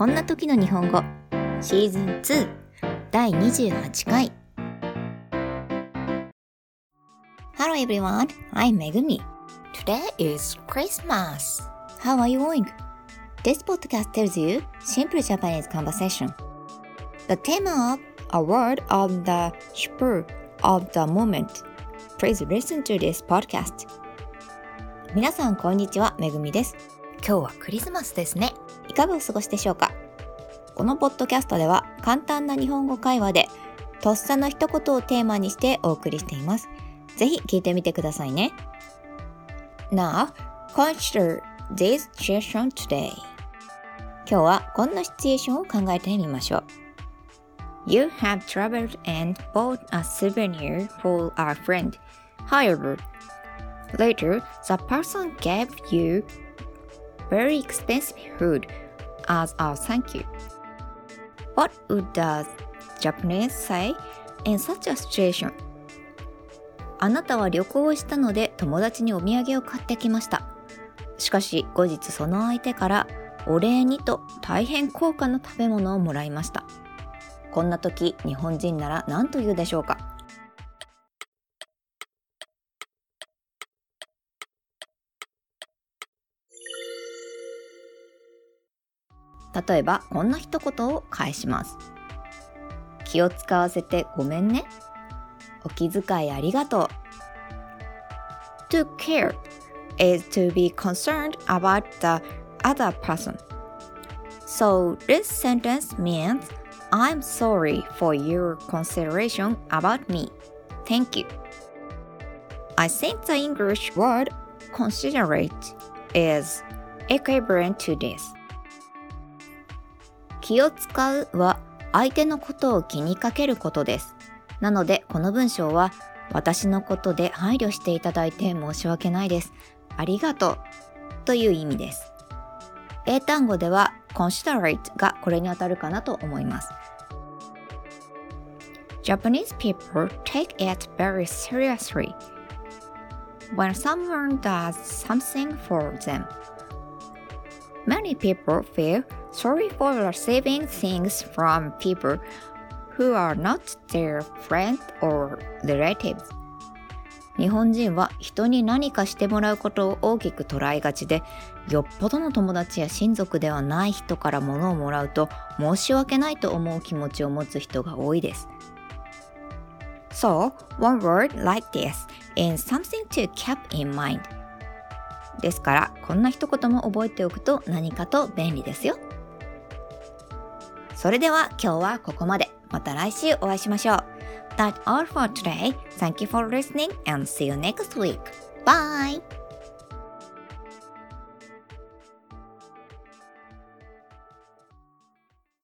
こんな時の日本語シーズン2第28回 Hello everyone, I'm Megumi. Today is Christmas. How are you going? This podcast tells you simple Japanese conversation. The theme of a word of the spur of the moment. Please listen to this podcast. 皆さんこんにちは、めぐみです。今日はクリスマスですね。いかがお過ごしでしょうかこのポッドキャストでは簡単な日本語会話でとっさの一言をテーマにしてお送りしています。ぜひ聞いてみてくださいね。Now, consider this situation today. 今日はこんなシチュエーションを考えてみましょう。You have traveled and bought a souvenir for a friend. However, later the person gave you very expensive food as a thank you. What would the Japanese say in such a situation? あなたは旅行をしたので友達にお土産を買ってきました。しかし後日その相手からお礼にと大変高価な食べ物をもらいました。こんな時日本人なら何と言うでしょうか？例えばこんな一言を返します気を使わせてごめんねお気遣いありがとう To care is to be concerned about the other person So this sentence means I'm sorry for your consideration about me. Thank you. I think the English word considerate is equivalent to this. 気を使うは相手のことを気にかけることです。なのでこの文章は私のことで配慮していただいて申し訳ないです。ありがとうという意味です。英単語では considerate がこれに当たるかなと思います。Japanese people take it very seriously when someone does something for them. Many people feel sorry for receiving things from people who are not their friend or relatives. 日本人は人に何かしてもらうことを大きく捉えがちで、よっぽどの友達や親族ではない人から物をもらうと申し訳ないと思う気持ちを持つ人が多いです。So, one word like this is something to keep in mind. ですから、こんな一言も覚えておくと何かと便利ですよ。それでは今日はここまで。また来週お会いしましょう。That's all for today. Thank you for listening and see you next week. Bye!